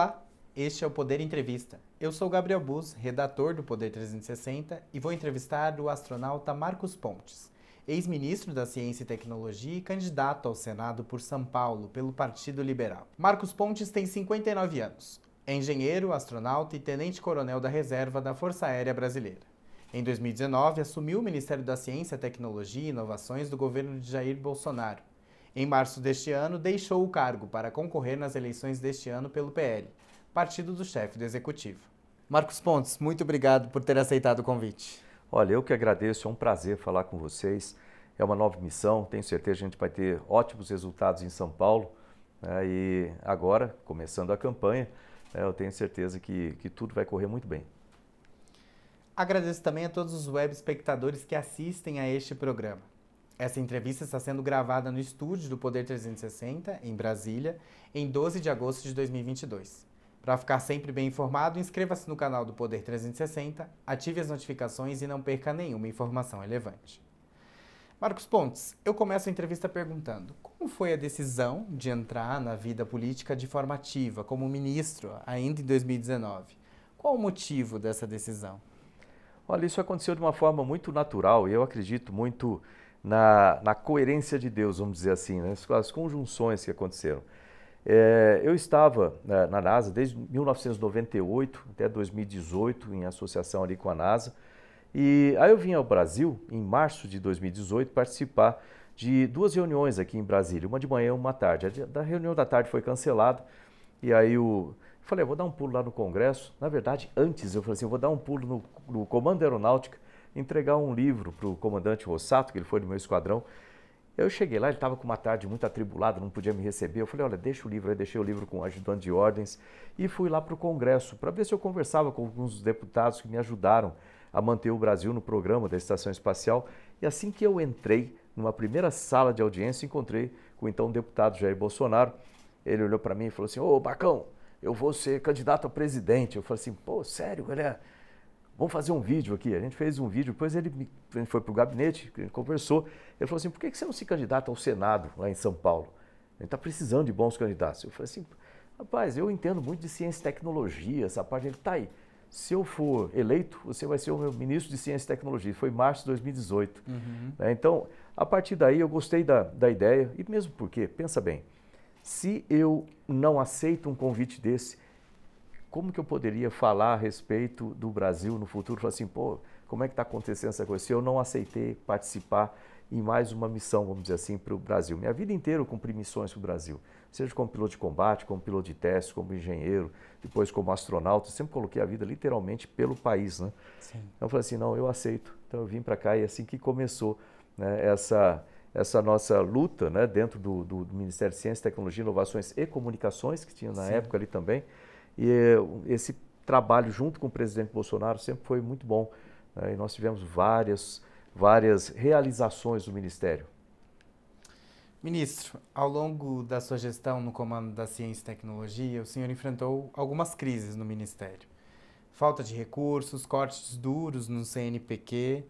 Olá, este é o Poder Entrevista. Eu sou Gabriel Bus, redator do Poder 360 e vou entrevistar o astronauta Marcos Pontes, ex-ministro da Ciência e Tecnologia e candidato ao Senado por São Paulo pelo Partido Liberal. Marcos Pontes tem 59 anos. É engenheiro, astronauta e tenente-coronel da reserva da Força Aérea Brasileira. Em 2019, assumiu o Ministério da Ciência, Tecnologia e Inovações do governo de Jair Bolsonaro. Em março deste ano, deixou o cargo para concorrer nas eleições deste ano pelo PL, partido do chefe do executivo. Marcos Pontes, muito obrigado por ter aceitado o convite. Olha, eu que agradeço, é um prazer falar com vocês. É uma nova missão, tenho certeza que a gente vai ter ótimos resultados em São Paulo. Né? E agora, começando a campanha, né, eu tenho certeza que, que tudo vai correr muito bem. Agradeço também a todos os web espectadores que assistem a este programa. Essa entrevista está sendo gravada no estúdio do Poder 360, em Brasília, em 12 de agosto de 2022. Para ficar sempre bem informado, inscreva-se no canal do Poder 360, ative as notificações e não perca nenhuma informação relevante. Marcos Pontes, eu começo a entrevista perguntando: como foi a decisão de entrar na vida política de forma ativa, como ministro, ainda em 2019? Qual o motivo dessa decisão? Olha, isso aconteceu de uma forma muito natural e eu acredito muito na, na coerência de Deus, vamos dizer assim, né? as, conjunções que aconteceram. É, eu estava né, na NASA desde 1998 até 2018, em associação ali com a NASA, e aí eu vim ao Brasil em março de 2018 participar de duas reuniões aqui em Brasília, uma de manhã e uma tarde. A da reunião da tarde foi cancelada e aí o, Falei, vou dar um pulo lá no Congresso. Na verdade, antes eu falei assim, eu vou dar um pulo no, no Comando Aeronáutica, entregar um livro para o comandante Rossato, que ele foi do meu esquadrão. Eu cheguei lá, ele estava com uma tarde muito atribulada, não podia me receber. Eu falei, olha, deixa o livro aí, deixei o livro com o ajudante de ordens e fui lá para o Congresso para ver se eu conversava com alguns deputados que me ajudaram a manter o Brasil no programa da Estação Espacial. E assim que eu entrei numa primeira sala de audiência, encontrei com o então deputado Jair Bolsonaro. Ele olhou para mim e falou assim: Ô, Bacão, eu vou ser candidato a presidente. Eu falei assim, pô, sério, galera? Vamos fazer um vídeo aqui. A gente fez um vídeo, depois ele me, foi para o gabinete, a gente conversou. Ele falou assim, por que você não se candidata ao Senado lá em São Paulo? A gente está precisando de bons candidatos. Eu falei assim, rapaz, eu entendo muito de ciência e tecnologia, essa parte. Ele está aí. Se eu for eleito, você vai ser o meu ministro de Ciência e Tecnologia. Foi em março de 2018. Uhum. Né? Então, a partir daí, eu gostei da, da ideia. E mesmo porque, pensa bem, se eu não aceito um convite desse, como que eu poderia falar a respeito do Brasil no futuro? Falar assim, pô, como é que está acontecendo essa coisa? Se eu não aceitei participar em mais uma missão, vamos dizer assim, para o Brasil. Minha vida inteira eu cumpri missões para o Brasil, seja como piloto de combate, como piloto de teste, como engenheiro, depois como astronauta, eu sempre coloquei a vida literalmente pelo país, né? Sim. Então eu falei assim, não, eu aceito. Então eu vim para cá e é assim que começou né, essa essa nossa luta né, dentro do, do, do, Ministério de Ciência, Tecnologia, Inovações e Comunicações, que tinha na Sim. época ali também. E eh, esse trabalho junto com o presidente Bolsonaro sempre foi muito bom. Né, e nós tivemos várias, várias realizações do Ministério. Ministro, ao longo da sua gestão no comando da Ciência e Tecnologia, o senhor enfrentou algumas crises no Ministério. Falta de recursos, cortes duros no CNPq,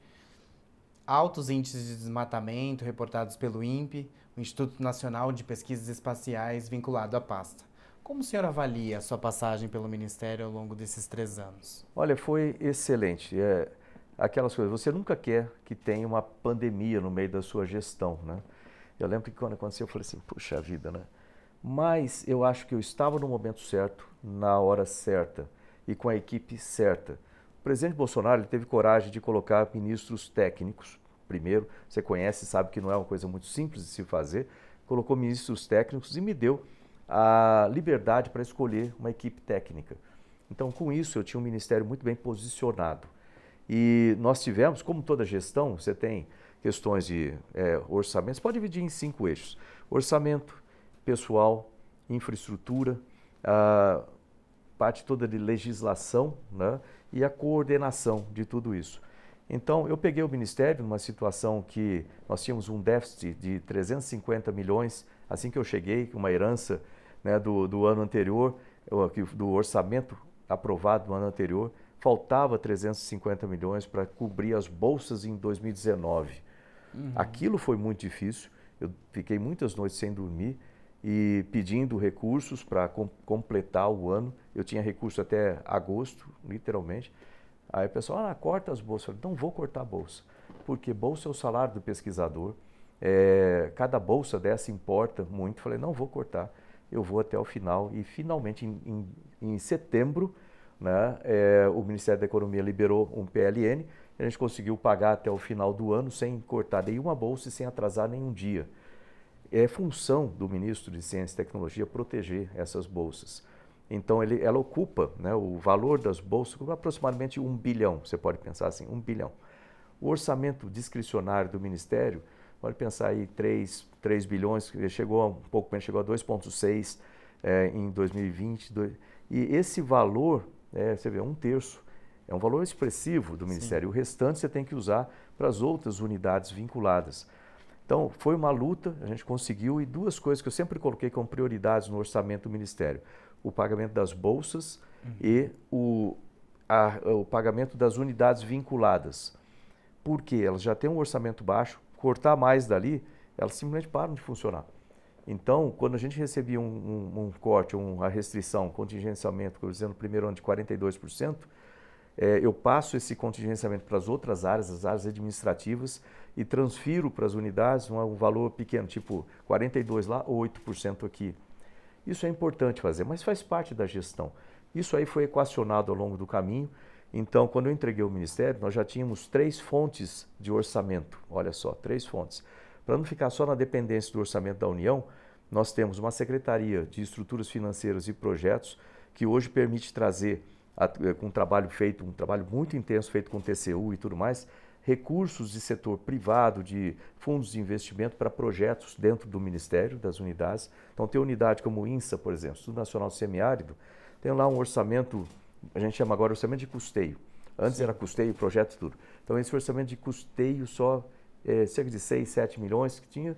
altos índices de desmatamento reportados pelo INPE, o Instituto Nacional de Pesquisas Espaciais, vinculado à pasta. Como o senhor avalia a sua passagem pelo Ministério ao longo desses três anos? Olha, foi excelente. É, aquelas coisas, você nunca quer que tenha uma pandemia no meio da sua gestão, né? Eu lembro que quando aconteceu, eu falei assim, puxa vida, né? Mas eu acho que eu estava no momento certo, na hora certa e com a equipe certa. O presidente Bolsonaro teve coragem de colocar ministros técnicos primeiro, você conhece, sabe que não é uma coisa muito simples de se fazer, colocou ministros técnicos e me deu a liberdade para escolher uma equipe técnica. Então, com isso, eu tinha um ministério muito bem posicionado. E nós tivemos, como toda gestão, você tem questões de é, orçamento, você pode dividir em cinco eixos: orçamento, pessoal, infraestrutura, a parte toda de legislação né, e a coordenação de tudo isso. Então, eu peguei o Ministério numa situação que nós tínhamos um déficit de 350 milhões, assim que eu cheguei, uma herança né, do, do ano anterior, do orçamento aprovado do ano anterior, faltava 350 milhões para cobrir as bolsas em 2019. Uhum. Aquilo foi muito difícil, eu fiquei muitas noites sem dormir e pedindo recursos para com, completar o ano eu tinha recurso até agosto, literalmente. Aí o pessoal, ah, corta as bolsas. Eu falei, não vou cortar a bolsa, porque bolsa é o salário do pesquisador. É, cada bolsa dessa importa muito. Eu falei, não vou cortar, eu vou até o final. E finalmente, em, em, em setembro, né, é, o Ministério da Economia liberou um PLN. A gente conseguiu pagar até o final do ano sem cortar nenhuma bolsa e sem atrasar nenhum dia. É função do ministro de Ciência e Tecnologia proteger essas bolsas. Então, ele, ela ocupa né, o valor das bolsas aproximadamente um bilhão, você pode pensar assim, um bilhão. O orçamento discricionário do Ministério, pode pensar aí 3, 3 bilhões, chegou a um pouco menos, chegou a 2,6 é, em 2020. Dois, e esse valor, é, você vê, um terço, é um valor expressivo do Ministério. Sim. O restante você tem que usar para as outras unidades vinculadas. Então, foi uma luta, a gente conseguiu, e duas coisas que eu sempre coloquei como prioridades no orçamento do Ministério o pagamento das bolsas uhum. e o, a, o pagamento das unidades vinculadas. Porque elas já têm um orçamento baixo, cortar mais dali, elas simplesmente param de funcionar. Então, quando a gente recebia um, um, um corte, uma restrição, contingenciamento, por exemplo, no primeiro ano de 42%, é, eu passo esse contingenciamento para as outras áreas, as áreas administrativas, e transfiro para as unidades um, um valor pequeno, tipo 42% lá ou 8% aqui. Isso é importante fazer, mas faz parte da gestão. Isso aí foi equacionado ao longo do caminho. Então, quando eu entreguei o ministério, nós já tínhamos três fontes de orçamento. Olha só, três fontes. Para não ficar só na dependência do orçamento da União, nós temos uma Secretaria de Estruturas Financeiras e Projetos que hoje permite trazer, com um trabalho feito, um trabalho muito intenso feito com TCU e tudo mais, recursos de setor privado, de fundos de investimento para projetos dentro do Ministério, das unidades. Então, tem unidade como o INSA, por exemplo, Instituto Nacional Semiárido, tem lá um orçamento, a gente chama agora orçamento de custeio. Antes Sim. era custeio, projeto tudo. Então, esse orçamento de custeio só é, cerca de 6, 7 milhões que tinha,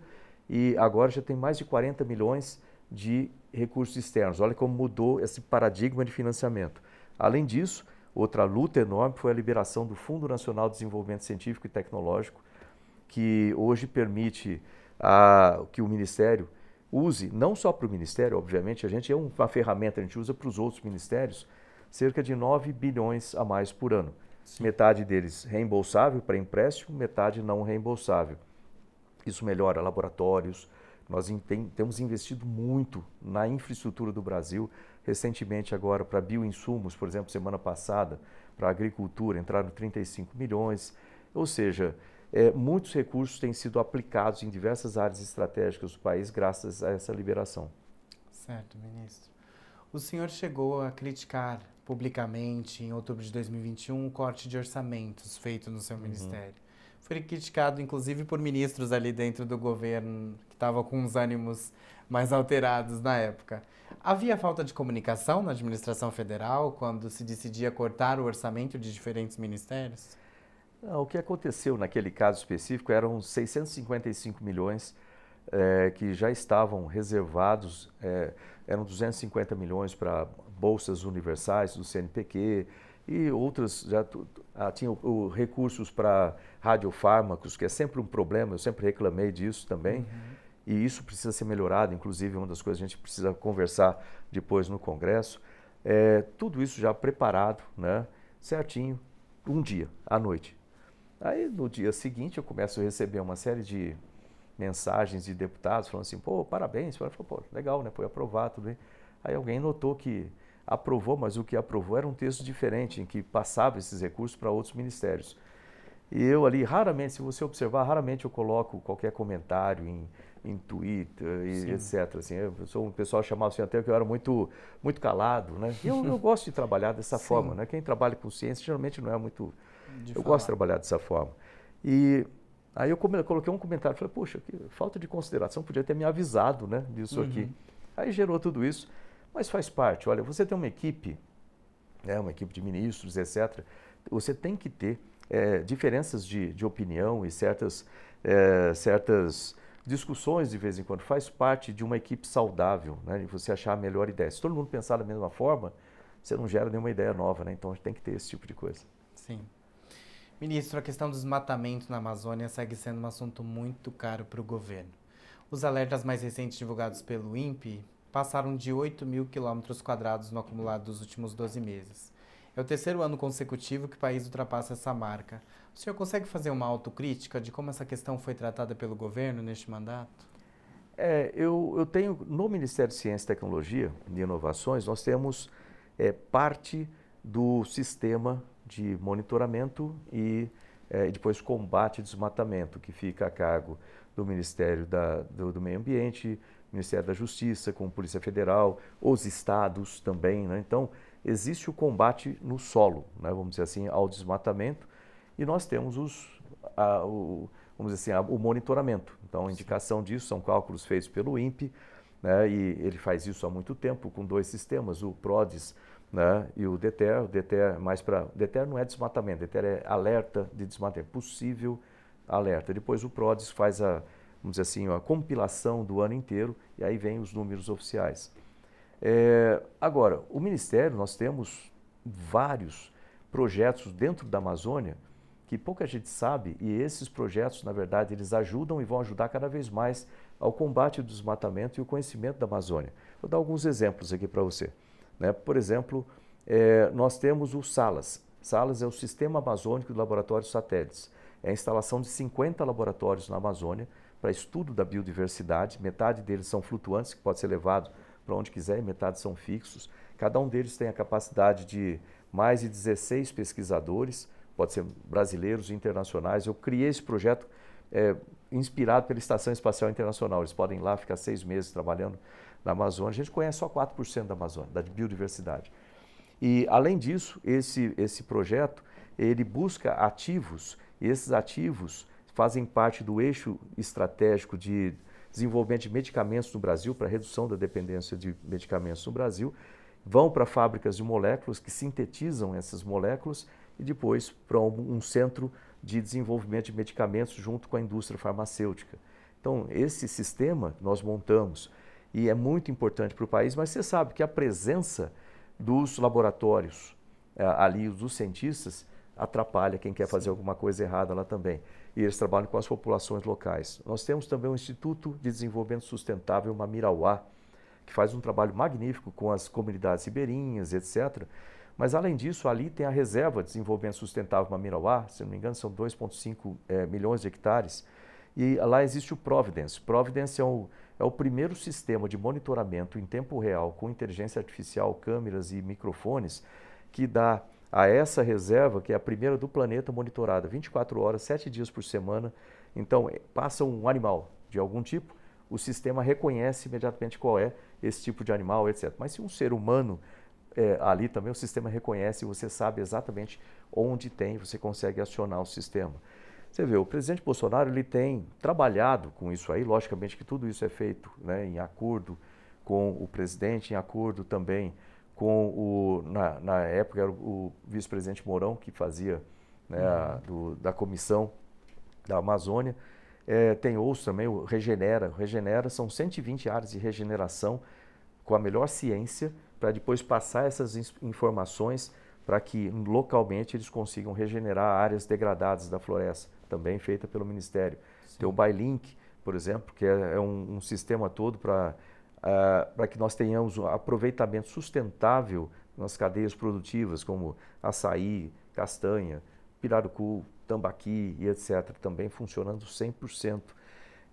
e agora já tem mais de 40 milhões de recursos externos. Olha como mudou esse paradigma de financiamento. Além disso, Outra luta enorme foi a liberação do Fundo Nacional de Desenvolvimento Científico e Tecnológico, que hoje permite a, que o Ministério use, não só para o Ministério, obviamente, a gente é uma ferramenta, a gente usa para os outros ministérios, cerca de 9 bilhões a mais por ano. Sim. Metade deles reembolsável para empréstimo, metade não reembolsável. Isso melhora laboratórios. Nós tem, temos investido muito na infraestrutura do Brasil recentemente agora para bioinsumos, por exemplo, semana passada, para a agricultura, entraram 35 milhões. Ou seja, é, muitos recursos têm sido aplicados em diversas áreas estratégicas do país graças a essa liberação. Certo, ministro. O senhor chegou a criticar publicamente, em outubro de 2021, o corte de orçamentos feito no seu uhum. ministério. Foi criticado, inclusive, por ministros ali dentro do governo que estavam com os ânimos mais alterados na época. Havia falta de comunicação na administração federal quando se decidia cortar o orçamento de diferentes ministérios? Não, o que aconteceu naquele caso específico eram 655 milhões é, que já estavam reservados, é, eram 250 milhões para bolsas universais do CNPq e outras, já ah, tinham recursos para radiofármacos, que é sempre um problema, eu sempre reclamei disso também. Uhum e isso precisa ser melhorado, inclusive uma das coisas que a gente precisa conversar depois no Congresso. É, tudo isso já preparado, né, certinho, um dia, à noite. Aí no dia seguinte eu começo a receber uma série de mensagens de deputados falando assim, pô, parabéns, eu falei, pô, legal, né, foi aprovado, tudo bem. Aí alguém notou que aprovou, mas o que aprovou era um texto diferente, em que passava esses recursos para outros ministérios. E eu ali, raramente, se você observar, raramente eu coloco qualquer comentário em em Twitter e etc. Assim, eu sou um pessoal chamava assim até que eu era muito muito calado, né? E eu, eu gosto de trabalhar dessa Sim. forma, né? Quem trabalha com ciência geralmente não é muito. De eu falar. gosto de trabalhar dessa forma. E aí eu coloquei um comentário, falei, puxa, que falta de consideração, podia ter me avisado, né? Disso uhum. aqui. Aí gerou tudo isso, mas faz parte. Olha, você tem uma equipe, né? Uma equipe de ministros, etc. Você tem que ter é, diferenças de, de opinião e certas é, certas discussões de vez em quando, faz parte de uma equipe saudável, né? De você achar a melhor ideia. Se todo mundo pensar da mesma forma, você não gera nenhuma ideia nova, né? Então a gente tem que ter esse tipo de coisa. Sim. Ministro, a questão do desmatamento na Amazônia segue sendo um assunto muito caro para o governo. Os alertas mais recentes divulgados pelo INPE passaram de 8 mil quilômetros quadrados no acumulado dos últimos 12 meses. É o terceiro ano consecutivo que o país ultrapassa essa marca. O senhor consegue fazer uma autocrítica de como essa questão foi tratada pelo governo neste mandato? É, eu, eu tenho, no Ministério de Ciência, Tecnologia e Inovações, nós temos é, parte do sistema de monitoramento e é, depois combate e desmatamento, que fica a cargo do Ministério da, do, do, Meio Ambiente, Ministério da Justiça, com Polícia Federal, os estados também. Né? Então, existe o combate no solo, né? vamos dizer assim, ao desmatamento, e nós temos os, a, o, vamos dizer assim, a, o monitoramento. Então, a indicação disso são cálculos feitos pelo INPE, né? e ele faz isso há muito tempo com dois sistemas, o PRODES né? e o DETER. O DETER, mais para, DETER não é desmatamento, DETER é alerta de desmatamento, possível alerta. Depois o PRODES faz a, vamos dizer assim, a compilação do ano inteiro e aí vem os números oficiais. É, agora, o Ministério, nós temos vários projetos dentro da Amazônia que pouca gente sabe e esses projetos, na verdade, eles ajudam e vão ajudar cada vez mais ao combate do desmatamento e o conhecimento da Amazônia. Vou dar alguns exemplos aqui para você. Né? Por exemplo, é, nós temos o SALAS. SALAS é o Sistema Amazônico de Laboratórios Satélites. É a instalação de 50 laboratórios na Amazônia para estudo da biodiversidade. Metade deles são flutuantes, que pode ser levado para onde quiser, e metade são fixos. Cada um deles tem a capacidade de mais de 16 pesquisadores, pode ser brasileiros e internacionais. Eu criei esse projeto é, inspirado pela Estação Espacial Internacional. Eles podem ir lá ficar seis meses trabalhando na Amazônia. A gente conhece só 4% da Amazônia, da biodiversidade. E, além disso, esse, esse projeto, ele busca ativos, e esses ativos fazem parte do eixo estratégico de desenvolvimento de medicamentos no Brasil, para redução da dependência de medicamentos no Brasil, vão para fábricas de moléculas que sintetizam essas moléculas e depois para um, centro de desenvolvimento de medicamentos junto com a indústria farmacêutica. Então, esse sistema nós montamos e é muito importante para o país, mas você sabe que a presença dos laboratórios é, ali, dos cientistas, atrapalha quem quer fazer alguma coisa errada lá também. E eles trabalham com as populações locais. Nós temos também o Instituto de Desenvolvimento Sustentável Mamirauá, que faz um trabalho magnífico com as comunidades ribeirinhas, etc. Mas, além disso, ali tem a Reserva de Desenvolvimento Sustentável Mamirauá, se não me engano, são 2,5 é, milhões de hectares. E lá existe o Providence. Providence é o, é o primeiro sistema de monitoramento em tempo real com inteligência artificial, câmeras e microfones que dá a essa reserva, que é a primeira do planeta monitorada 24 horas, 7 dias por semana. Então, é, passa um animal de algum tipo, o sistema reconhece imediatamente qual é esse tipo de animal, etc. Mas se um ser humano é, ali também o sistema reconhece, você sabe exatamente onde tem, você consegue acionar o sistema. Você vê, o presidente Bolsonaro ele tem trabalhado com isso aí, logicamente que tudo isso é feito né, em acordo com o presidente, em acordo também com o, na, na época era o, vice-presidente Mourão que fazia né, a, uhum. do, da comissão da Amazônia. É, tem outros também, o Regenera. O Regenera são 120 áreas de regeneração com a melhor ciência para depois passar essas informações para que localmente eles consigam regenerar áreas degradadas da floresta, também feita pelo Ministério. Sim. Tem o Bylink, por exemplo, que é, é um, um, sistema todo para uh, para que nós tenhamos um aproveitamento sustentável nas cadeias produtivas, como açaí, castanha, pirarucu, tambaqui e etc., também funcionando 100%.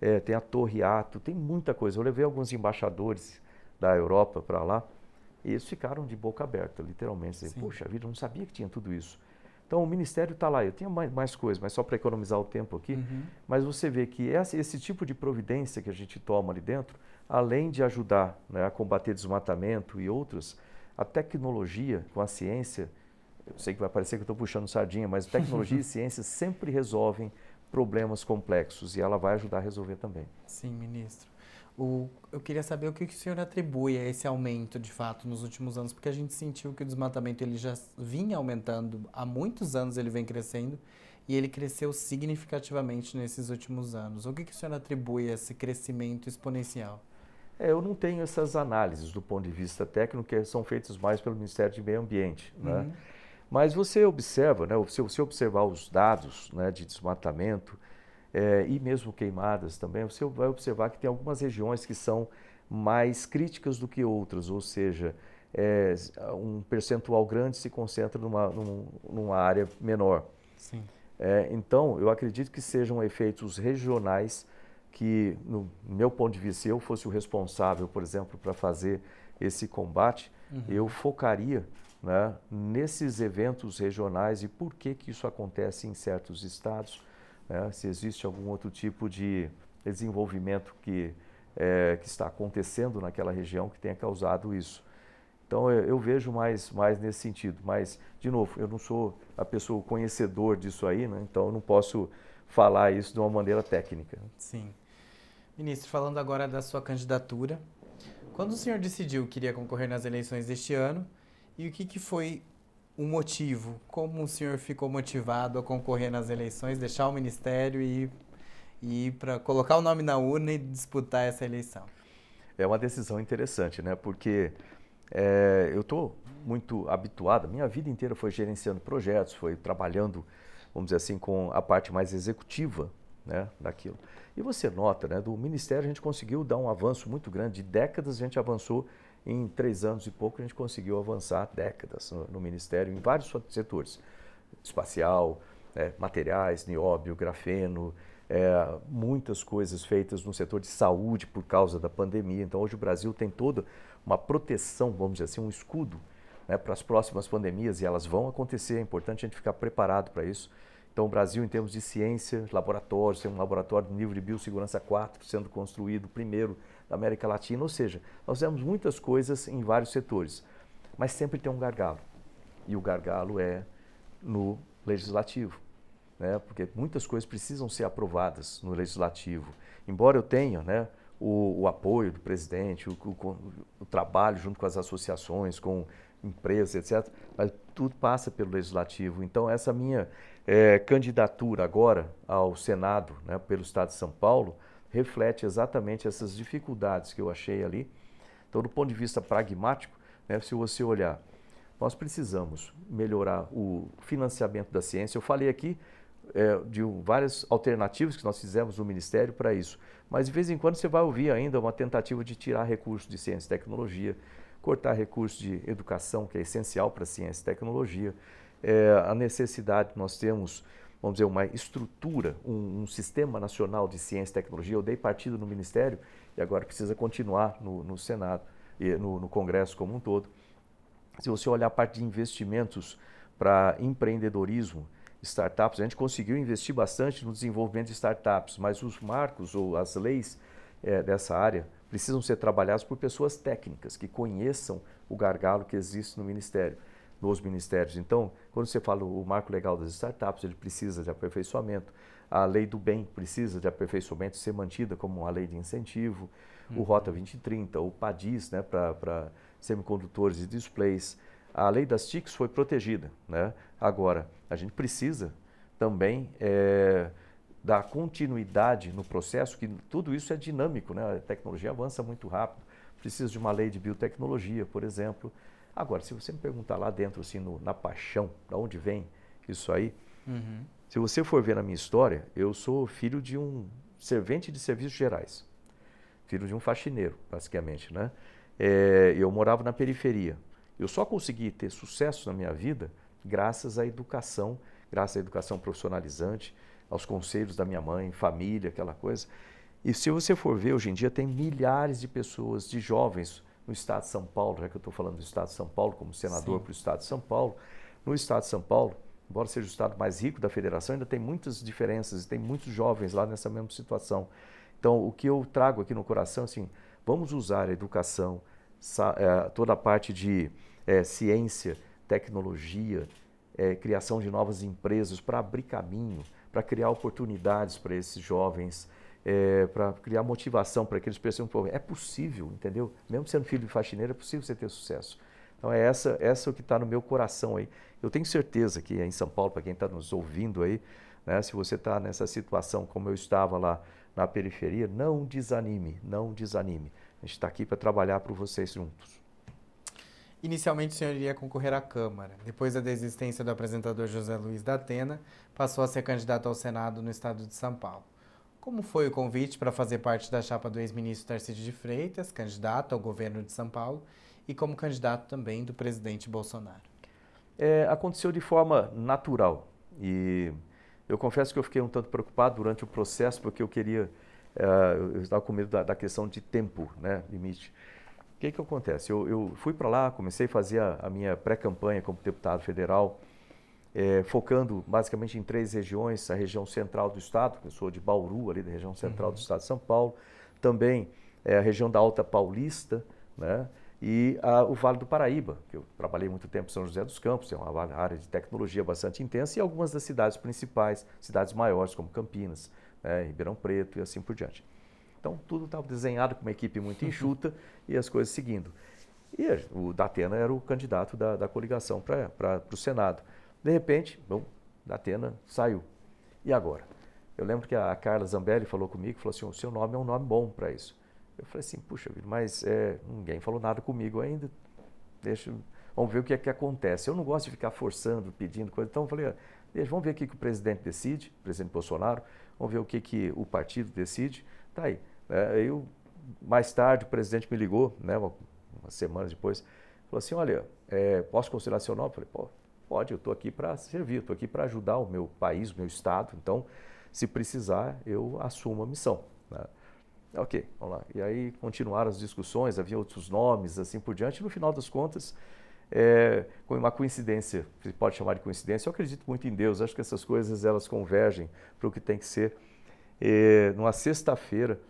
É, tem a Torre Ato, tem muita coisa. Eu levei alguns embaixadores da Europa para lá, e eles ficaram de boca aberta, literalmente. Dizer, Puxa vida, eu não sabia que tinha tudo isso. Então o Ministério está lá, eu tinha mais, mais coisas, mas só para economizar o tempo aqui. Uhum. Mas você vê que esse, esse, tipo de providência que a gente toma ali dentro, além de ajudar né, a combater desmatamento e outros, a tecnologia com a ciência, eu sei que vai parecer que eu estou puxando sardinha, mas tecnologia e ciência sempre resolvem problemas complexos e ela vai ajudar a resolver também. Sim, ministro. O, eu queria saber o que, que o senhor atribui a esse aumento, de fato, nos últimos anos, porque a gente sentiu que o desmatamento ele já vinha aumentando, há muitos anos ele vem crescendo, e ele cresceu significativamente nesses últimos anos. O que, que o senhor atribui a esse crescimento exponencial? É, eu não tenho essas análises do ponto de vista técnico, que são feitas mais pelo Ministério de Meio Ambiente. Né? Uhum. Mas você observa, né, se você observar os dados né, de desmatamento, é, e mesmo queimadas também, você vai observar que tem algumas regiões que são mais críticas do que outras, ou seja, é, um percentual grande se concentra numa, numa área menor. Sim. É, então, eu acredito que sejam efeitos regionais que, no meu ponto de vista, se eu fosse o responsável, por exemplo, para fazer esse combate, uhum. eu focaria né, nesses eventos regionais e por que, que isso acontece em certos estados, né, se existe algum outro tipo de desenvolvimento que, é, que está acontecendo naquela região que tenha causado isso. Então eu, eu, vejo mais, mais nesse sentido. Mas, de novo, eu não sou a pessoa conhecedor disso aí, né? então eu não posso falar isso de uma maneira técnica. Sim. Ministro, falando agora da sua candidatura, quando o senhor decidiu que iria concorrer nas eleições deste ano e o que, que foi o motivo? Como o senhor ficou motivado a concorrer nas eleições, deixar o ministério e ir para colocar o nome na urna e disputar essa eleição? É uma decisão interessante, né? Porque é, eu estou muito habituado, minha vida inteira foi gerenciando projetos, foi trabalhando, vamos dizer assim, com a parte mais executiva né, daquilo. E você nota, né, do Ministério a gente conseguiu dar um avanço muito grande, de décadas a gente avançou, em três anos e pouco a gente conseguiu avançar décadas no, no Ministério, em vários setores, espacial, é, materiais, nióbio, grafeno, é, muitas coisas feitas no setor de saúde por causa da pandemia. Então hoje o Brasil tem toda uma proteção, vamos dizer assim, um escudo né, para as próximas pandemias e elas vão acontecer. É importante a gente ficar preparado para isso. Então, o Brasil, em termos de ciência, laboratórios, tem um laboratório de nível de biossegurança 4 sendo construído, primeiro da América Latina. Ou seja, nós temos muitas coisas em vários setores, mas sempre tem um gargalo. E o gargalo é no legislativo, né? porque muitas coisas precisam ser aprovadas no legislativo. Embora eu tenha né, o, o apoio do presidente, o, o, o, trabalho junto com as associações, com empresas, etc. Mas tudo passa pelo legislativo. Então, essa minha é, candidatura agora ao Senado, né, pelo Estado de São Paulo, reflete exatamente essas dificuldades que eu achei ali. Então, do ponto de vista pragmático, né, se você olhar, nós precisamos melhorar o financiamento da ciência. Eu falei aqui é, de várias alternativas que nós fizemos no Ministério para isso. Mas de vez em quando você vai ouvir ainda uma tentativa de tirar recursos de ciência e tecnologia, cortar recursos de educação, que é essencial para ciência e tecnologia, é, a necessidade, nós temos, vamos dizer, uma estrutura, um, um, sistema nacional de ciência e tecnologia. Eu dei partido no Ministério e agora precisa continuar no, no Senado e no, no Congresso como um todo. Se você olhar a parte de investimentos para empreendedorismo, startups. A gente conseguiu investir bastante no desenvolvimento de startups, mas os marcos ou as leis é, dessa área precisam ser trabalhados por pessoas técnicas que conheçam o gargalo que existe no Ministério, nos ministérios. Então, quando você fala o marco legal das startups, ele precisa de aperfeiçoamento. A lei do bem precisa de aperfeiçoamento, ser mantida como uma lei de incentivo. Uhum. O Rota 2030, o PADIS, né, para semicondutores e displays. A lei das TICs foi protegida. Né? Agora, a gente precisa também é, dar continuidade no processo, que tudo isso é dinâmico, né? a tecnologia avança muito rápido. Precisa de uma lei de biotecnologia, por exemplo. Agora, se você me perguntar lá dentro, assim, no, na paixão, de onde vem isso aí, uhum. se você for ver na minha história, eu sou filho de um servente de serviços gerais, filho de um faxineiro, basicamente, né? É, eu morava na periferia. Eu só consegui ter sucesso na minha vida graças à educação, graças à educação profissionalizante, aos conselhos da minha mãe, família, aquela coisa. E se você for ver, hoje em dia tem milhares de pessoas, de jovens no estado de São Paulo, já que eu estou falando do estado de São Paulo como senador para o estado de São Paulo, no estado de São Paulo, embora seja o estado mais rico da federação, ainda tem muitas diferenças e tem muitos jovens lá nessa mesma situação. Então, o que eu trago aqui no coração, assim, vamos usar a educação, eh, toda a parte de é, ciência, tecnologia, é, criação de novas empresas para abrir caminho, para criar oportunidades para esses jovens, é, para criar motivação para que percebam que é possível, entendeu? Mesmo sendo filho de faxineiro, é possível você ter sucesso. Então é essa, essa o que está no meu coração aí. Eu tenho certeza que em São Paulo, para quem está nos ouvindo aí, né, se você está nessa situação como eu estava lá na periferia, não desanime, não desanime. A gente está aqui para trabalhar por vocês juntos. Inicialmente o senhor iria concorrer à Câmara. Depois da desistência do apresentador José Luiz da Atena, passou a ser candidato ao Senado no estado de São Paulo. Como foi o convite para fazer parte da chapa do ex-ministro Tarcísio de Freitas, candidato ao governo de São Paulo, e como candidato também do presidente Bolsonaro? É, aconteceu de forma natural e eu confesso que eu fiquei um tanto preocupado durante o processo porque eu queria, é, eu estava com medo da, da, questão de tempo, né, limite. O que que acontece? Eu, eu fui para lá, comecei a fazer a, a minha pré-campanha como deputado federal, é, focando basicamente em três regiões, a região central do estado, eu sou de Bauru, ali da região central uhum. do estado de São Paulo, também é, a região da Alta Paulista, né, e a, o Vale do Paraíba, que eu trabalhei muito tempo em São José dos Campos, é uma área de tecnologia bastante intensa, e algumas das cidades principais, cidades maiores como Campinas, né, Ribeirão Preto e assim por diante. Então, tudo estava desenhado com uma equipe muito enxuta e as coisas seguindo. E o Datena era o candidato da, da coligação para o Senado. De repente, bom, Datena saiu. E agora? Eu lembro que a Carla Zambelli falou comigo, falou assim, o seu nome é um nome bom para isso. Eu falei assim, puxa vida, mas é, ninguém falou nada comigo ainda. Deixa, vamos ver o que é que acontece. Eu não gosto de ficar forçando, pedindo coisa. Então eu falei, deixa, vamos ver o que, que o presidente decide, o presidente Bolsonaro, vamos ver o que, que o partido decide. Tá aí. É, eu, mais tarde, o presidente me ligou, né, uma, uma semana depois, falou assim, olha, é, posso considerar seu nome? Eu falei, pô, pode, eu estou aqui para servir, estou aqui para ajudar o meu país, o meu estado. Então, se precisar, eu assumo a missão. Né? Ok, vamos lá. E aí continuaram as discussões, havia outros nomes, assim por diante. E no final das contas, é, com uma coincidência, se pode chamar de coincidência, eu acredito muito em Deus. Acho que essas coisas elas convergem para o que tem que ser. E, numa sexta-feira,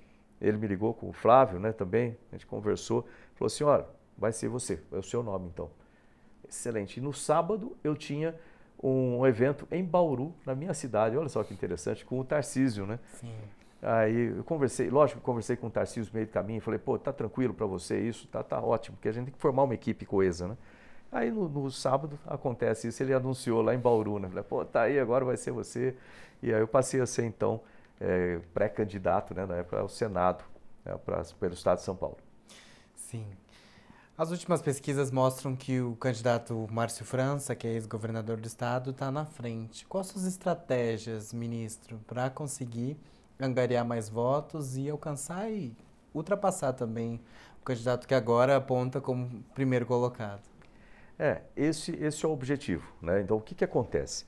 ele me ligou com o Flávio, né, também. A gente conversou, falou assim, olha, vai ser você, é o seu nome então. Excelente. E no sábado eu tinha um evento em Bauru, na minha cidade. Olha só que interessante, com o Tarcísio, né? Sim. Aí eu conversei, lógico, conversei com o Tarcísio no meio do caminho e falei, pô, tá tranquilo para você isso? Tá, tá ótimo, porque a gente tem que formar uma equipe coesa, né? Aí no, no, sábado acontece isso, ele anunciou lá em Bauru, né? Falei, pô, tá aí, agora vai ser você. E aí eu passei a ser, então, é, pré-candidato, né, na época, ao Senado, né, pra, pelo Estado de São Paulo. Sim. As últimas pesquisas mostram que o candidato Márcio França, que é ex-governador do estado, está na frente. Quais suas estratégias, ministro, para conseguir angariar mais votos e alcançar e ultrapassar também o candidato que agora aponta como primeiro colocado. É, esse, esse é o objetivo. Né? Então, o que, que acontece?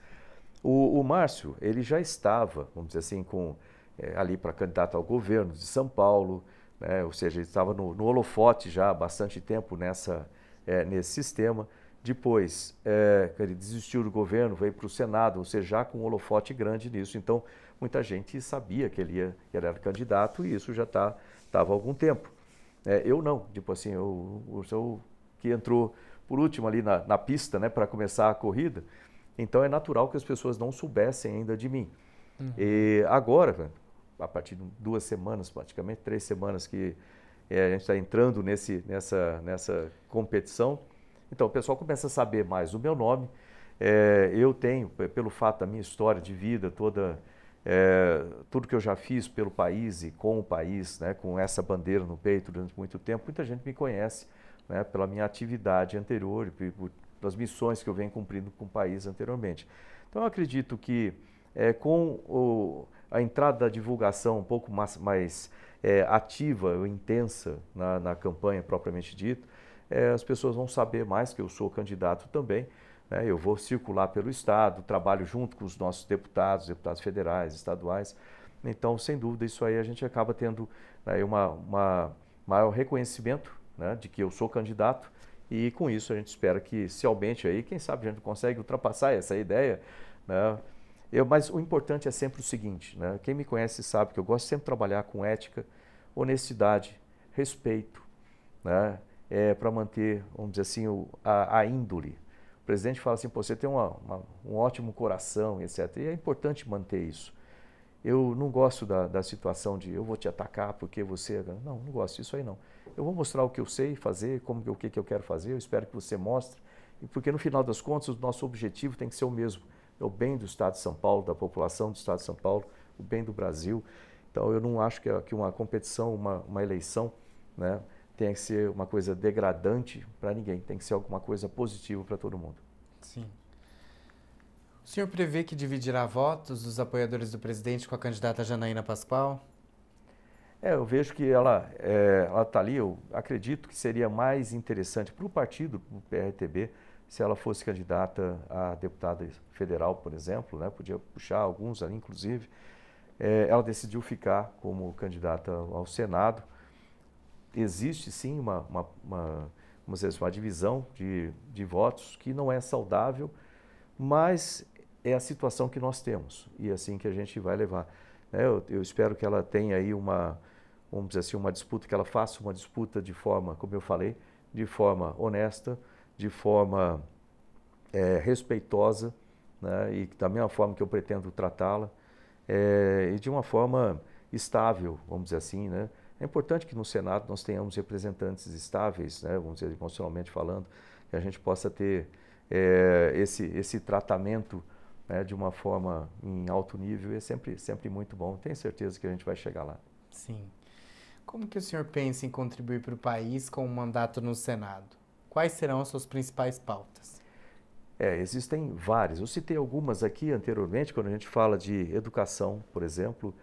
O, o Márcio, ele já estava, vamos dizer assim, com, é, ali para candidato ao governo de São Paulo, né? ou seja, ele estava no, no, holofote já há bastante tempo nessa, é, nesse sistema. Depois, é, ele desistiu do governo, veio para o Senado, ou seja, já com um holofote grande nisso. Então, muita gente sabia que ele, ia, que ele era candidato e isso já estava tá, há algum tempo. É, eu não, tipo assim, eu, eu, que entrou por último ali na, na pista né, para começar a corrida, então é natural que as pessoas não soubessem ainda de mim. Uhum. E agora, a partir de duas semanas, praticamente três semanas que é, a gente está entrando nesse, nessa, nessa competição, então o pessoal começa a saber mais o meu nome. É, eu tenho, pelo fato da minha história de vida toda é, tudo que eu já fiz pelo país e com o país, né, com essa bandeira no peito durante muito tempo, muita gente me conhece né, pela minha atividade anterior, pelas missões que eu venho cumprindo com o país anteriormente. Então, eu acredito que é, com o, a entrada da divulgação um pouco mais, mais é, ativa ou intensa na, na, campanha propriamente dita, é, as pessoas vão saber mais que eu sou candidato também né? Eu vou circular pelo Estado, trabalho junto com os nossos deputados, deputados federais, estaduais. Então, sem dúvida, isso aí a gente acaba tendo né, uma, uma maior reconhecimento né, de que eu sou candidato e com isso a gente espera que se aumente aí, quem sabe a gente consegue ultrapassar essa ideia. Né? Eu, mas o importante é sempre o seguinte, né? quem me conhece sabe que eu gosto sempre de trabalhar com ética, honestidade, respeito, né? é, para manter, vamos dizer assim, o, a, a índole o presidente fala assim, você tem uma, uma, um ótimo coração, etc. E é importante manter isso. Eu não gosto da, da situação de eu vou te atacar porque você... Não, não gosto disso aí não. Eu vou mostrar o que eu sei fazer, como, o que, que eu quero fazer, eu espero que você mostre. Porque no final das contas o nosso objetivo tem que ser o mesmo. É o bem do Estado de São Paulo, da população do Estado de São Paulo, o bem do Brasil. Então eu não acho que, que uma competição, uma, uma eleição, né, tem que ser uma coisa degradante para ninguém, tem que ser alguma coisa positiva para todo mundo. Sim. O senhor prevê que dividirá votos dos apoiadores do presidente com a candidata Janaína Pascoal? É, eu vejo que ela é, está ali, eu acredito que seria mais interessante para o partido, para o PRTB, se ela fosse candidata a deputada federal, por exemplo, né? podia puxar alguns ali, inclusive. É, ela decidiu ficar como candidata ao Senado. Existe sim uma, uma, uma, uma, uma divisão de, de votos que não é saudável, mas é a situação que nós temos e é assim que a gente vai levar. É, eu, eu, espero que ela tenha aí uma, vamos dizer assim, uma disputa, que ela faça uma disputa de forma, como eu falei, de forma honesta, de forma é, respeitosa, né, e da mesma forma que eu pretendo tratá-la, é, e de uma forma estável, vamos dizer assim. Né. É importante que no Senado nós tenhamos representantes estáveis, né, vamos dizer, emocionalmente falando, que a gente possa ter é, esse, esse tratamento né, de uma forma em alto nível é sempre, sempre muito bom. Tenho certeza que a gente vai chegar lá. Sim. Como que o senhor pensa em contribuir para o país com um mandato no Senado? Quais serão as suas principais pautas? É, existem várias. Eu citei algumas aqui anteriormente, quando a gente fala de educação, por exemplo,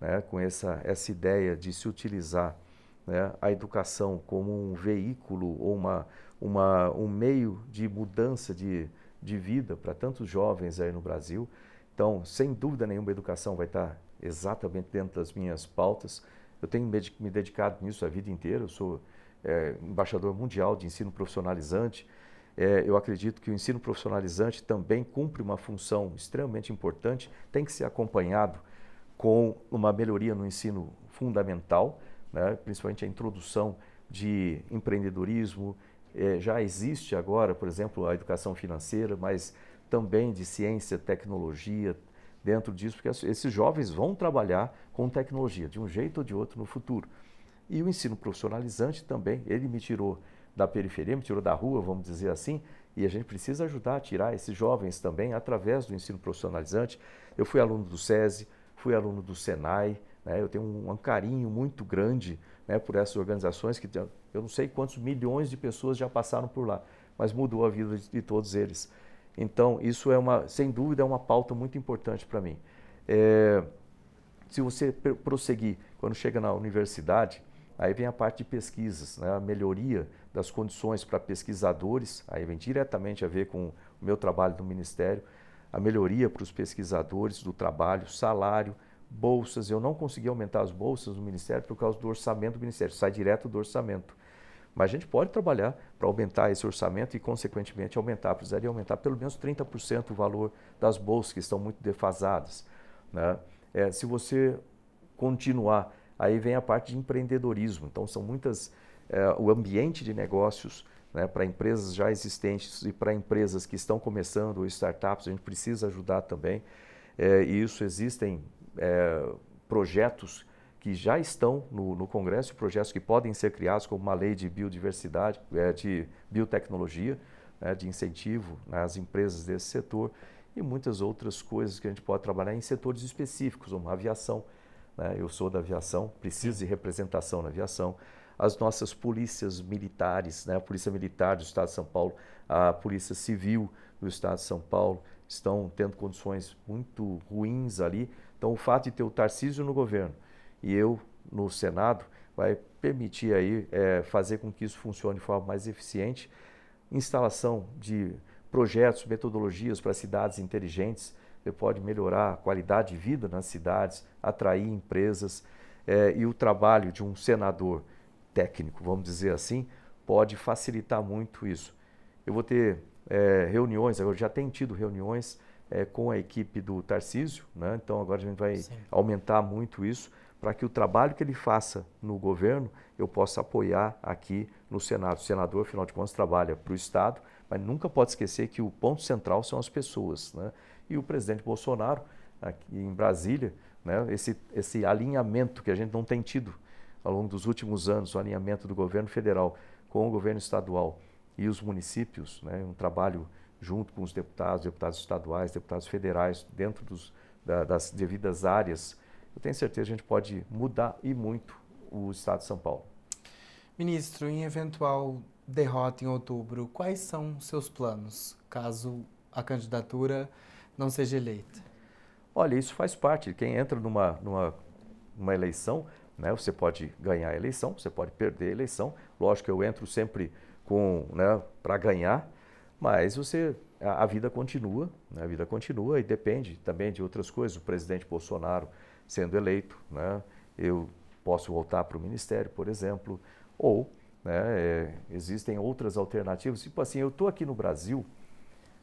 né, com essa, essa ideia de se utilizar né, a educação como um veículo ou uma, uma, um meio de mudança de, de vida para tantos jovens aí no Brasil. Então, sem dúvida nenhuma, a educação vai estar exatamente dentro das minhas pautas. Eu tenho me dedicado nisso a vida inteira. Eu sou é, embaixador mundial de ensino profissionalizante. É, eu acredito que o ensino profissionalizante também cumpre uma função extremamente importante, tem que ser acompanhado com uma melhoria no ensino fundamental, né, principalmente a introdução de empreendedorismo. É, já existe agora, por exemplo, a educação financeira, mas também de ciência, tecnologia dentro disso, porque esses jovens vão trabalhar com tecnologia, de um jeito ou de outro no futuro. E o ensino profissionalizante também, ele me tirou da periferia, me tirou da rua, vamos dizer assim, e a gente precisa ajudar a tirar esses jovens também através do ensino profissionalizante. Eu fui aluno do SESI, fui aluno do SENAI, né? eu tenho um, um carinho muito grande né, por essas organizações que eu não sei quantos milhões de pessoas já passaram por lá, mas mudou a vida de, de todos eles. Então, isso é uma, sem dúvida, é uma pauta muito importante para mim. É, se você prosseguir, quando chega na universidade, Aí vem a parte de pesquisas, né? a melhoria das condições para pesquisadores, aí vem diretamente a ver com o meu trabalho no Ministério, a melhoria para os pesquisadores do trabalho, salário, bolsas. Eu não consegui aumentar as bolsas do Ministério por causa do orçamento do Ministério, sai direto do orçamento. Mas a gente pode trabalhar para aumentar esse orçamento e, consequentemente, aumentar. Precisaria aumentar pelo menos 30% o valor das bolsas, que estão muito defasadas. Né? É, se você continuar Aí vem a parte de empreendedorismo. Então, são muitas. É, o ambiente de negócios né, para empresas já existentes e para empresas que estão começando, ou startups, a gente precisa ajudar também. É, e isso existem é, projetos que já estão no, no, Congresso, projetos que podem ser criados, como uma lei de biodiversidade, de biotecnologia, né, de incentivo às empresas desse setor e muitas outras coisas que a gente pode trabalhar em setores específicos, como aviação né? eu sou da aviação, preciso de representação na aviação. As nossas polícias militares, né? a Polícia Militar do Estado de São Paulo, a Polícia Civil do Estado de São Paulo, estão tendo condições muito ruins ali. Então, o fato de ter o Tarcísio no governo e eu no Senado vai permitir aí é, fazer com que isso funcione de forma mais eficiente. Instalação de projetos, metodologias para cidades inteligentes, você pode melhorar a qualidade de vida nas cidades, atrair empresas. É, e o trabalho de um senador técnico, vamos dizer assim, pode facilitar muito isso. Eu vou ter é, reuniões, eu já tenho tido reuniões é, com a equipe do Tarcísio, né? então agora a gente vai Sim. aumentar muito isso para que o trabalho que ele faça no governo eu possa apoiar aqui no Senado. O senador, afinal de contas, trabalha para o Estado, mas nunca pode esquecer que o ponto central são as pessoas. Né? E o presidente Bolsonaro, aqui em Brasília, né, esse, esse alinhamento que a gente não tem tido ao longo dos últimos anos, o alinhamento do governo federal com o governo estadual e os municípios, né, um trabalho junto com os deputados, deputados estaduais, deputados federais, dentro dos, da, das devidas áreas, eu tenho certeza que a gente pode mudar e muito o Estado de São Paulo. Ministro, em eventual derrota em outubro, quais são seus planos, caso a candidatura não seja eleita? Olha, isso faz parte. Quem entra numa, numa, numa eleição, né, você pode ganhar a eleição, você pode perder a eleição. Lógico eu entro sempre com né, para ganhar, mas você a, a vida continua, né, a vida continua e depende também de outras coisas. O presidente Bolsonaro sendo eleito, né, eu posso voltar para o ministério, por exemplo, ou né, é, existem outras alternativas. Tipo assim, eu estou aqui no Brasil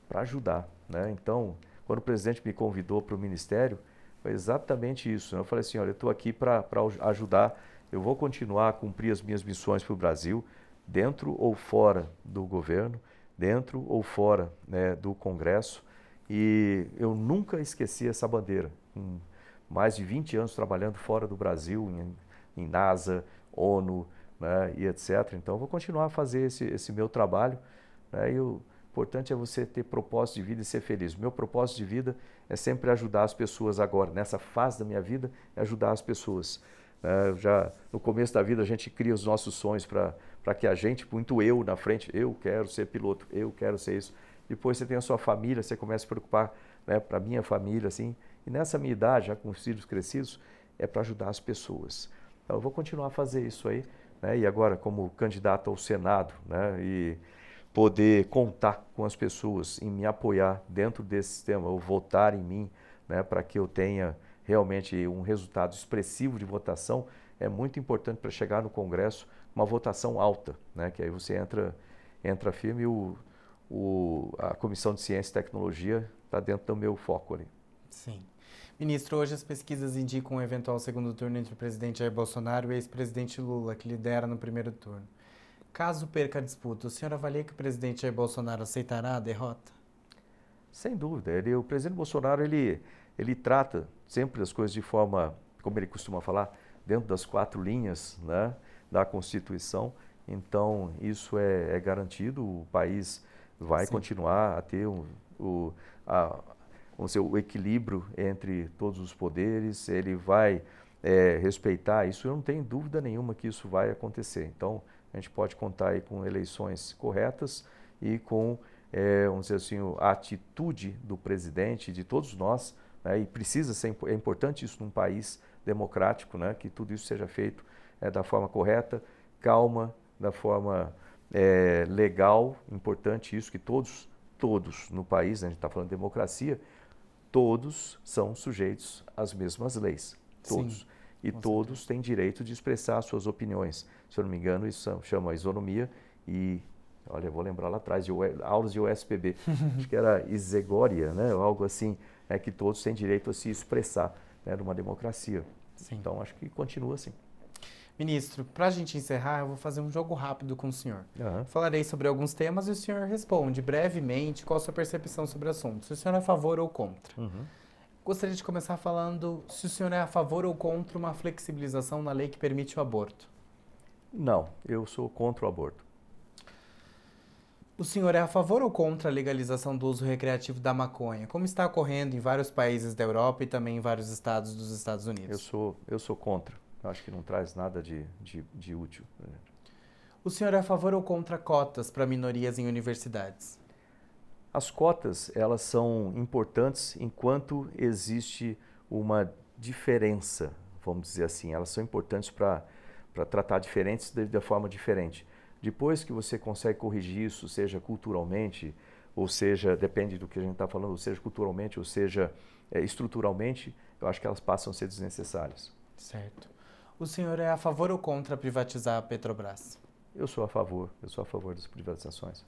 para ajudar. Né? Então, quando o presidente me convidou para o ministério, foi exatamente isso. Né? Eu falei assim, olha, eu estou aqui para ajudar, eu vou continuar a cumprir as minhas missões para o Brasil, dentro ou fora do governo, dentro ou fora né, do Congresso, e eu nunca esqueci essa bandeira. Com mais de 20 anos trabalhando fora do Brasil, em, em NASA, ONU né, e etc. Então, eu vou continuar a fazer esse, esse meu trabalho. Né, e o importante é você ter propósito de vida e ser feliz. O meu propósito de vida é sempre ajudar as pessoas agora. Nessa fase da minha vida, é ajudar as pessoas. Né, já no começo da vida, a gente cria os nossos sonhos para que a gente, muito eu na frente, eu quero ser piloto, eu quero ser isso. Depois você tem a sua família, você começa a se preocupar né, para a minha família, assim. E nessa minha idade, já com os filhos crescidos, é para ajudar as pessoas. Então, eu vou continuar a fazer isso aí. Né, e agora, como candidato ao Senado, né, e poder contar com as pessoas em me apoiar dentro desse sistema, ou votar em mim, né, para que eu tenha realmente um resultado expressivo de votação, é muito importante para chegar no Congresso uma votação alta, né, que aí você entra, entra firme e o, o, a Comissão de Ciência e Tecnologia está dentro do meu foco ali. Sim. Ministro, hoje as pesquisas indicam um eventual segundo turno entre o presidente Jair Bolsonaro e o ex-presidente Lula, que lidera no primeiro turno. Caso perca a disputa, o senhor avalia que o presidente Jair Bolsonaro aceitará a derrota? Sem dúvida. Ele, o presidente Bolsonaro ele, ele trata sempre as coisas de forma, como ele costuma falar, dentro das quatro linhas né, da Constituição. Então, isso é, é garantido. O país vai Sim. continuar a ter o, o, a, dizer, o equilíbrio entre todos os poderes. Ele vai é, respeitar isso. Eu não tenho dúvida nenhuma que isso vai acontecer. Então, a gente pode contar aí com eleições corretas e com, é, vamos dizer assim, a atitude do presidente, de todos nós, né, e precisa ser, é importante isso num país democrático, né, que tudo isso seja feito é, da forma correta, calma, da forma é, legal, importante isso, que todos, todos no país, né, a gente está falando de democracia, todos são sujeitos às mesmas leis, todos. Sim, e todos certeza. têm direito de expressar suas opiniões se eu não me engano, isso chama isonomia e, olha, eu vou lembrar lá atrás, de aulas de USPB, acho que era isegória, né, algo assim, é que todos têm direito a se expressar né, numa democracia. Sim. Então, acho que continua assim. Ministro, para a gente encerrar, eu vou fazer um jogo rápido com o senhor. Uhum. Falarei sobre alguns temas e o senhor responde brevemente qual a sua percepção sobre o assunto, se o senhor é a favor ou contra. Uhum. Gostaria de começar falando se o senhor é a favor ou contra uma flexibilização na lei que permite o aborto. Não, eu sou contra o aborto. O senhor é a favor ou contra a legalização do uso recreativo da maconha, como está ocorrendo em vários países da Europa e também em vários estados dos Estados Unidos? Eu sou, eu sou contra. Eu acho que não traz nada de, de, de útil. O senhor é a favor ou contra cotas para minorias em universidades? As cotas, elas são importantes enquanto existe uma diferença, vamos dizer assim. Elas são importantes para tratar diferentes de, de forma diferente. Depois que você consegue corrigir isso, seja culturalmente, ou seja, depende do que a gente está falando, ou seja culturalmente, ou seja é, estruturalmente, eu acho que elas passam a ser desnecessárias. Certo. O senhor é a favor ou contra privatizar a Petrobras? Eu sou a favor, eu sou a favor das privatizações.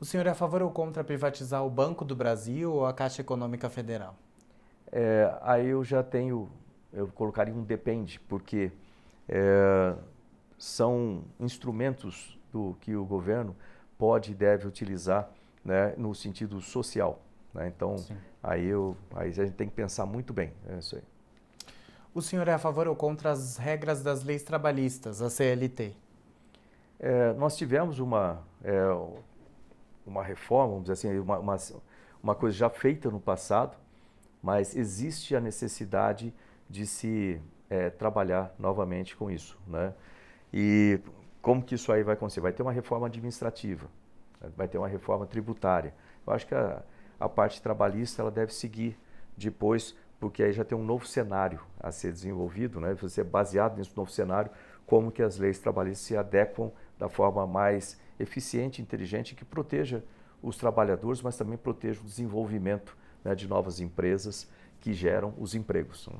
O senhor é a favor ou contra privatizar o Banco do Brasil ou a Caixa Econômica Federal? É, aí eu já tenho, eu colocaria um depende, porque é, são instrumentos do que o governo pode e deve utilizar né, no sentido social. Né? Então, aí, eu, aí a gente tem que pensar muito bem. É isso aí. O senhor é a favor ou contra as regras das leis trabalhistas, a CLT? É, nós tivemos uma, é, uma reforma, vamos dizer assim, uma, uma, uma coisa já feita no passado, mas existe a necessidade de se é, trabalhar novamente com isso. Né? E como que isso aí vai acontecer? Vai ter uma reforma administrativa, vai ter uma reforma tributária. Eu acho que a, a parte trabalhista ela deve seguir depois, porque aí já tem um novo cenário a ser desenvolvido, né? Você é baseado nesse novo cenário, como que as leis trabalhistas se adequam da forma mais eficiente, inteligente, que proteja os trabalhadores, mas também proteja o desenvolvimento né, de novas empresas que geram os empregos. Né?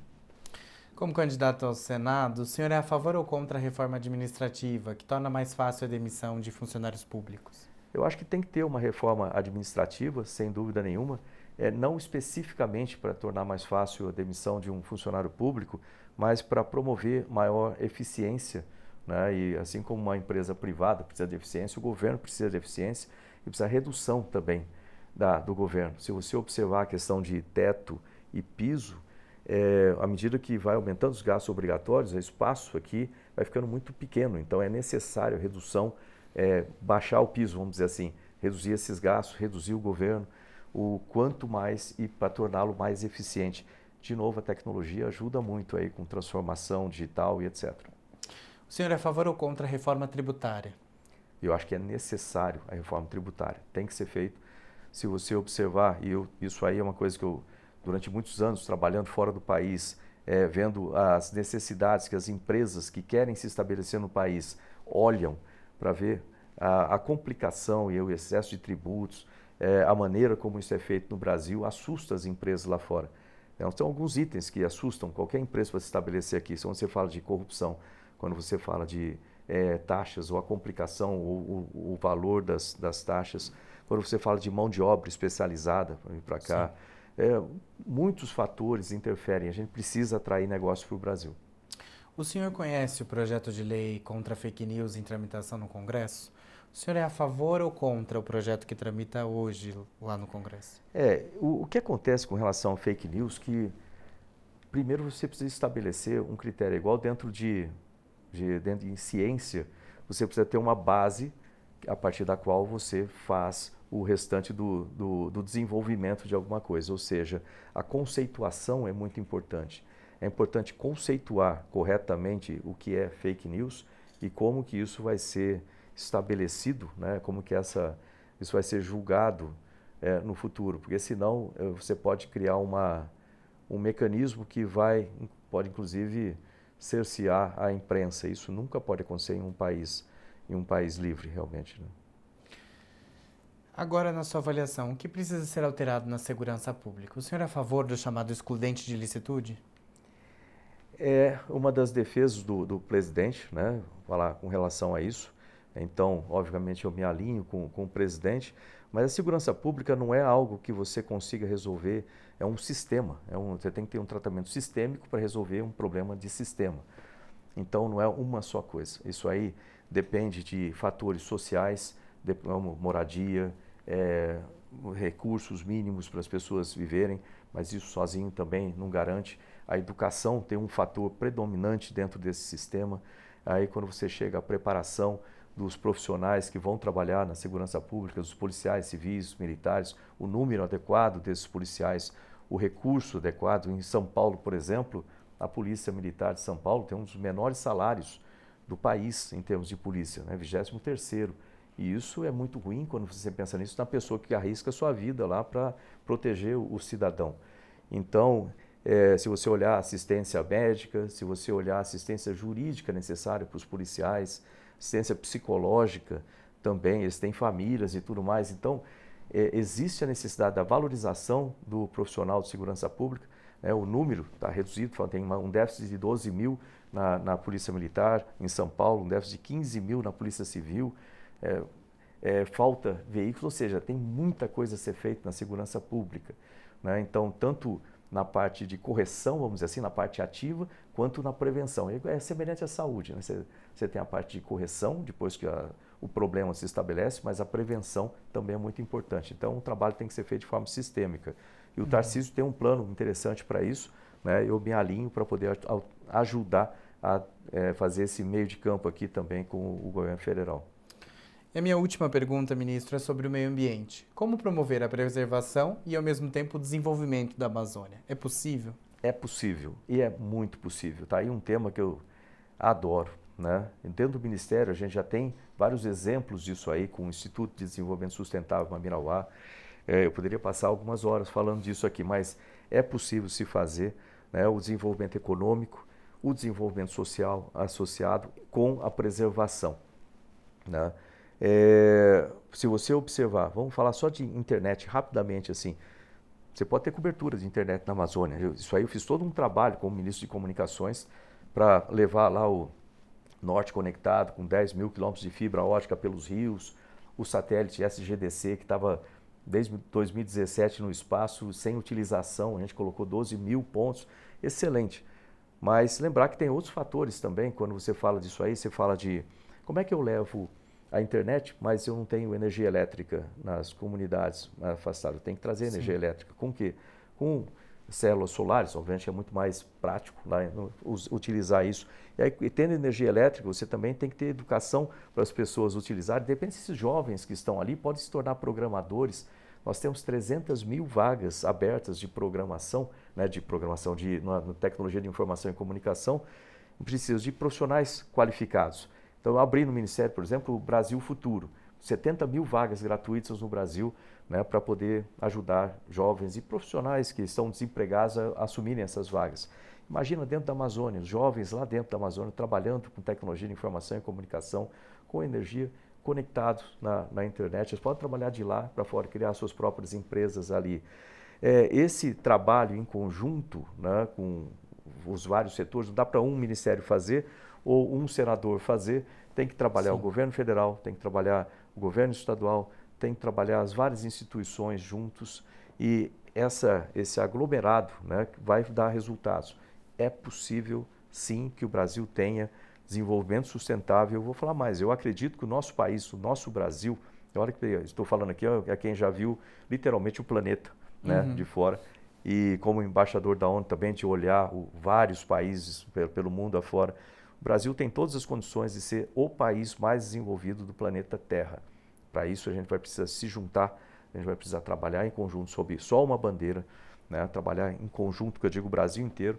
Como candidato ao Senado, o senhor é a favor ou contra a reforma administrativa, que torna mais fácil a demissão de funcionários públicos? Eu acho que tem que ter uma reforma administrativa, sem dúvida nenhuma, é, não especificamente para tornar mais fácil a demissão de um funcionário público, mas para promover maior eficiência. Né? E assim como uma empresa privada precisa de eficiência, o governo precisa de eficiência e precisa de redução também da, do governo. Se você observar a questão de teto e piso, é, à medida que vai aumentando os gastos obrigatórios, o espaço aqui vai ficando muito pequeno. Então é necessário a redução, é, baixar o piso, vamos dizer assim, reduzir esses gastos, reduzir o governo, o quanto mais e para torná-lo mais eficiente. De novo, a tecnologia ajuda muito aí com transformação digital e etc. O senhor é a favor ou contra a reforma tributária? Eu acho que é necessário a reforma tributária. Tem que ser feito. Se você observar, e eu, isso aí é uma coisa que eu, durante muitos anos, trabalhando fora do país, é, vendo as necessidades que as empresas que querem se estabelecer no país olham para ver a, a, complicação e o excesso de tributos, é, a maneira como isso é feito no Brasil, assusta as empresas lá fora. Então, alguns itens que assustam qualquer empresa para se estabelecer aqui. Quando você fala de corrupção, quando você fala de é, taxas ou a complicação ou o, o valor das, das, taxas, quando você fala de mão de obra especializada para vir para cá, é, muitos fatores interferem. A gente precisa atrair negócio para o Brasil. O senhor conhece o projeto de lei contra fake news em tramitação no Congresso? O senhor é a favor ou contra o projeto que tramita hoje lá no Congresso? É, o, o que acontece com relação a fake news que primeiro você precisa estabelecer um critério igual dentro de de, dentro de ciência, você precisa ter uma base a partir da qual você faz o restante do, do, do, desenvolvimento de alguma coisa. Ou seja, a conceituação é muito importante. É importante conceituar corretamente o que é fake news e como que isso vai ser estabelecido, né? como que essa, isso vai ser julgado é, no futuro. Porque senão é, você pode criar uma, um mecanismo que vai, pode inclusive cercear a imprensa. Isso nunca pode acontecer em um país, em um país livre, realmente. Né? Agora, na sua avaliação, o que precisa ser alterado na segurança pública? O senhor é a favor do chamado excludente de licitude? É uma das defesas do, do presidente, né? Falar com relação a isso. Então, obviamente, eu me alinho com, com o presidente, mas a segurança pública não é algo que você consiga resolver, é um sistema. É um, você tem que ter um tratamento sistêmico para resolver um problema de sistema. Então, não é uma só coisa. Isso aí depende de fatores sociais, de, moradia, é, recursos mínimos para as pessoas viverem, mas isso sozinho também não garante. A educação tem um fator predominante dentro desse sistema. Aí, quando você chega à preparação, dos profissionais que vão trabalhar na segurança pública, dos policiais civis, militares, o número adequado desses policiais, o recurso adequado. Em São Paulo, por exemplo, a Polícia Militar de São Paulo tem um dos menores salários do país em termos de polícia, né? 23 E isso é muito ruim quando você pensa nisso na pessoa que arrisca a sua vida lá para proteger o, cidadão. Então, é, se você olhar assistência médica, se você olhar assistência jurídica necessária para os policiais, assistência psicológica também, eles têm famílias e tudo mais. Então, é, existe a necessidade da valorização do profissional de segurança pública. Né? O número está reduzido, tem uma, um déficit de 12 mil na, na, Polícia Militar, em São Paulo, um déficit de 15 mil na Polícia Civil. É, é, falta veículos, ou seja, tem muita coisa a ser feita na segurança pública. Né? Então, tanto na parte de correção, vamos dizer assim, na parte ativa, quanto na prevenção. É semelhante à saúde. Né? Você, você, tem a parte de correção, depois que a, o problema se estabelece, mas a prevenção também é muito importante. Então, o trabalho tem que ser feito de forma sistêmica. E o uhum. Tarcísio tem um plano interessante para isso. Né? Eu me alinho para poder ajudar a é, fazer esse meio de campo aqui também com o governo federal. E a minha última pergunta, ministro, é sobre o meio ambiente. Como promover a preservação e, ao mesmo tempo, o desenvolvimento da Amazônia? É possível? É possível e é muito possível. Está aí um tema que eu adoro. Né? Dentro do Ministério, a gente já tem vários exemplos disso aí, com o Instituto de Desenvolvimento Sustentável Mamirauá, É, eu poderia passar algumas horas falando disso aqui, mas é possível se fazer né, o desenvolvimento econômico, o desenvolvimento social associado com a preservação. Né? É, se você observar, vamos falar só de internet rapidamente assim. Você pode ter cobertura de internet na Amazônia. Isso aí eu fiz todo um trabalho como ministro de comunicações para levar lá o norte conectado com 10 mil quilômetros de fibra ótica pelos rios, o satélite SGDC que estava desde 2017 no espaço sem utilização, a gente colocou 12 mil pontos, excelente. Mas lembrar que tem outros fatores também, quando você fala disso aí, você fala de como é que eu levo a internet, mas eu não tenho energia elétrica nas comunidades afastadas. Eu tenho que trazer Sim. energia elétrica. Com o quê? Com células solares, obviamente é muito mais prático lá, no, utilizar isso. E, aí, tendo energia elétrica, você também tem que ter educação para as pessoas utilizarem. Depende desses jovens que estão ali, podem se tornar programadores. Nós temos 300 mil vagas abertas de programação né, de programação, de na, na tecnologia de informação e comunicação, precisa de profissionais qualificados. Então, eu abri no Ministério, por exemplo, o Brasil Futuro, 70 mil vagas gratuitas no Brasil né, para poder ajudar jovens e profissionais que estão desempregados a, a assumirem essas vagas. Imagina dentro da Amazônia, os jovens lá dentro da Amazônia trabalhando com tecnologia de informação e comunicação, com energia, conectados na, na internet. Eles podem trabalhar de lá para fora, criar suas próprias empresas ali é, esse trabalho em conjunto né, com os vários setores, não dá para um ministério fazer ou um senador fazer, tem que trabalhar Sim. o governo federal, tem que trabalhar o governo estadual, tem que trabalhar as várias instituições juntos e essa, esse aglomerado né, vai dar resultados. É possível, sim, que o Brasil tenha desenvolvimento sustentável. Eu vou falar mais, eu acredito que o nosso país, o nosso Brasil, olha que estou falando aqui, é quem já viu literalmente o planeta né, uhum. de fora. E como embaixador da ONU também de olhar o, vários países pelo, pelo mundo afora. O Brasil tem todas as condições de ser o país mais desenvolvido do planeta Terra. Para isso a gente vai precisar se juntar, a gente vai precisar trabalhar em conjunto sob só uma bandeira, né, trabalhar em conjunto, que eu digo o Brasil inteiro,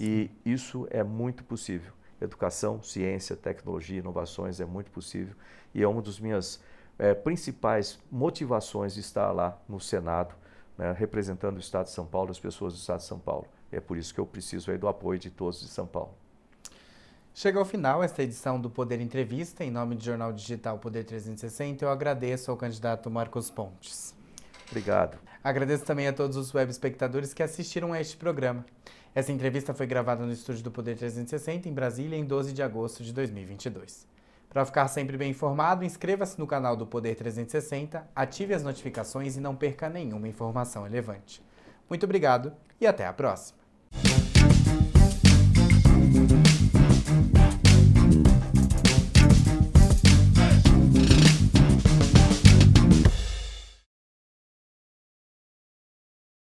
e isso é muito possível. Educação, ciência, tecnologia, inovações é muito possível e é uma das minhas é, principais motivações de estar lá no Senado né, representando o Estado de São Paulo, as pessoas do Estado de São Paulo. É por isso que eu preciso aí do apoio de todos de São Paulo. Chega ao final esta edição do Poder Entrevista. Em nome do Jornal Digital Poder 360, eu agradeço ao candidato Marcos Pontes. Obrigado. Agradeço também a todos os web espectadores que assistiram a este programa. Essa entrevista foi gravada no estúdio do Poder 360, em Brasília, em 12 de agosto de 2022. Para ficar sempre bem informado, inscreva-se no canal do Poder 360, ative as notificações e não perca nenhuma informação relevante. Muito obrigado e até a próxima!